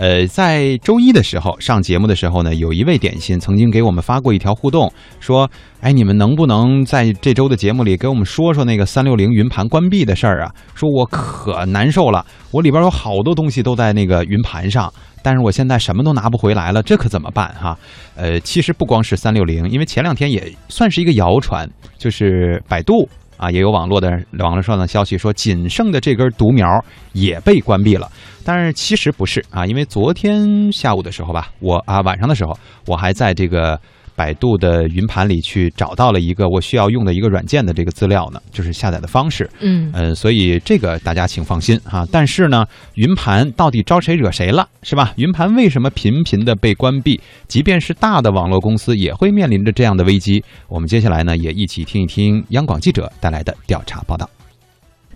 呃，在周一的时候上节目的时候呢，有一位点心曾经给我们发过一条互动，说：“哎，你们能不能在这周的节目里给我们说说那个三六零云盘关闭的事儿啊？说我可难受了，我里边有好多东西都在那个云盘上，但是我现在什么都拿不回来了，这可怎么办哈？呃，其实不光是三六零，因为前两天也算是一个谣传，就是百度。”啊，也有网络的网络上的消息说，仅剩的这根独苗也被关闭了。但是其实不是啊，因为昨天下午的时候吧，我啊晚上的时候，我还在这个。百度的云盘里去找到了一个我需要用的一个软件的这个资料呢，就是下载的方式。嗯呃，所以这个大家请放心哈。但是呢，云盘到底招谁惹谁了，是吧？云盘为什么频频的被关闭？即便是大的网络公司也会面临着这样的危机。我们接下来呢，也一起听一听央广记者带来的调查报道。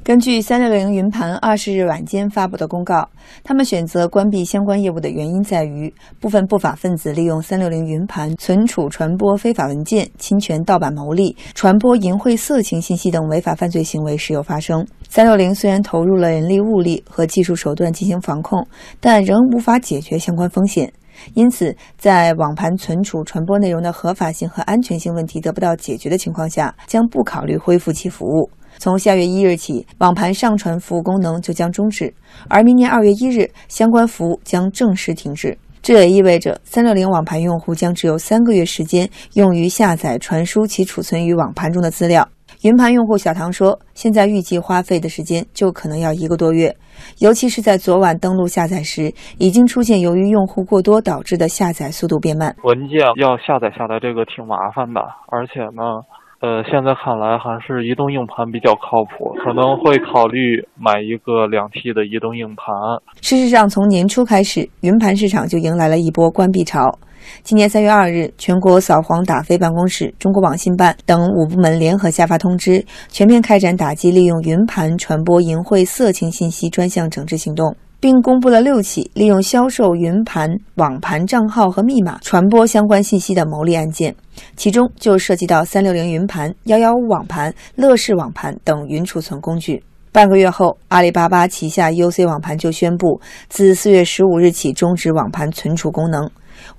根据三六零云盘二十日晚间发布的公告，他们选择关闭相关业务的原因在于，部分不法分子利用三六零云盘存储、传播非法文件、侵权盗版牟利、传播淫秽色情信息等违法犯罪行为时有发生。三六零虽然投入了人力物力和技术手段进行防控，但仍无法解决相关风险。因此，在网盘存储、传播内容的合法性和安全性问题得不到解决的情况下，将不考虑恢复其服务。从下月一日起，网盘上传服务功能就将终止，而明年二月一日，相关服务将正式停止。这也意味着三六零网盘用户将只有三个月时间用于下载、传输其储存于网盘中的资料。云盘用户小唐说：“现在预计花费的时间就可能要一个多月，尤其是在昨晚登录下载时，已经出现由于用户过多导致的下载速度变慢。文件要下载下来，这个挺麻烦的，而且呢。”呃，现在看来还是移动硬盘比较靠谱，可能会考虑买一个两 T 的移动硬盘。事实上，从年初开始，云盘市场就迎来了一波关闭潮。今年三月二日，全国扫黄打非办公室、中国网信办等五部门联合下发通知，全面开展打击利用云盘传播淫秽色情信息专项整治行动。并公布了六起利用销售云盘、网盘账号和密码传播相关信息的牟利案件，其中就涉及到三六零云盘、幺幺五网盘、乐视网盘等云储存工具。半个月后，阿里巴巴旗下 UC 网盘就宣布，自四月十五日起终止网盘存储功能。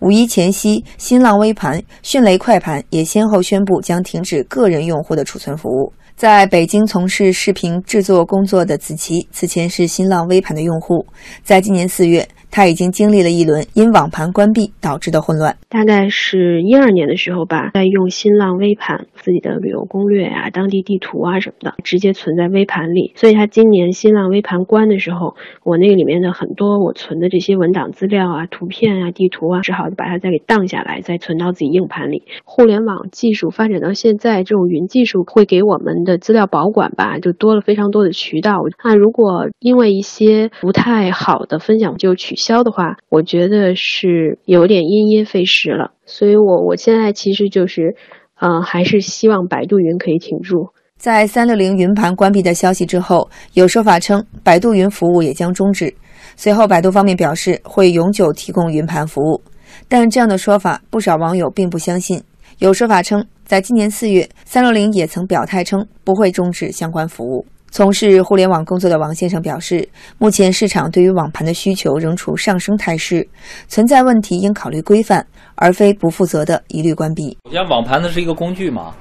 五一前夕，新浪微盘、迅雷快盘也先后宣布将停止个人用户的储存服务。在北京从事视频制作工作的子琪，此前是新浪微盘的用户，在今年四月。他已经经历了一轮因网盘关闭导致的混乱。大概是一二年的时候吧，在用新浪微盘，自己的旅游攻略啊、当地地图啊什么的，直接存在微盘里。所以，他今年新浪微盘关的时候，我那个里面的很多我存的这些文档资料啊、图片啊、地图啊，只好把它再给荡下来，再存到自己硬盘里。互联网技术发展到现在，这种云技术会给我们的资料保管吧，就多了非常多的渠道。那如果因为一些不太好的分享就取消消。的话，我觉得是有点因噎废食了，所以我我现在其实就是，嗯，还是希望百度云可以挺住。在三六零云盘关闭的消息之后，有说法称百度云服务也将终止。随后，百度方面表示会永久提供云盘服务，但这样的说法不少网友并不相信。有说法称，在今年四月，三六零也曾表态称不会终止相关服务。从事互联网工作的王先生表示，目前市场对于网盘的需求仍处上升态势，存在问题应考虑规范，而非不负责的一律关闭。首先，网盘呢是一个工具嘛，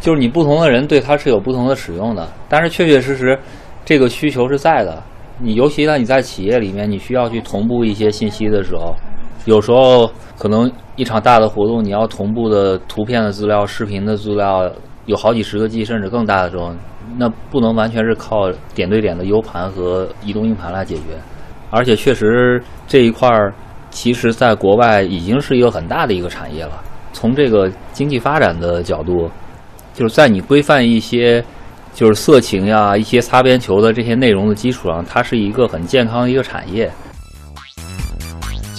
就是你不同的人对它是有不同的使用的，但是确确实实，这个需求是在的。你尤其呢，你在企业里面，你需要去同步一些信息的时候，有时候可能一场大的活动，你要同步的图片的资料、视频的资料有好几十个 G，甚至更大的时候。那不能完全是靠点对点的 U 盘和移动硬盘来解决，而且确实这一块儿，其实在国外已经是一个很大的一个产业了。从这个经济发展的角度，就是在你规范一些就是色情呀、一些擦边球的这些内容的基础上，它是一个很健康的一个产业。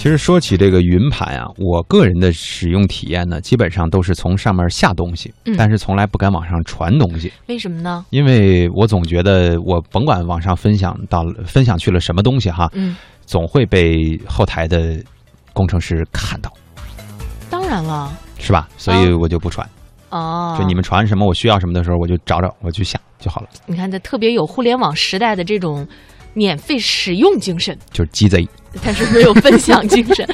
其实说起这个云盘啊，我个人的使用体验呢，基本上都是从上面下东西，但是从来不敢往上传东西。为什么呢？因为我总觉得我甭管往上分享到分享去了什么东西哈，嗯，总会被后台的工程师看到。当然了，是吧？所以我就不传。哦，就你们传什么，我需要什么的时候，我就找找，我去下就好了。你看，这特别有互联网时代的这种免费使用精神，就是鸡贼。但是没有分享精神。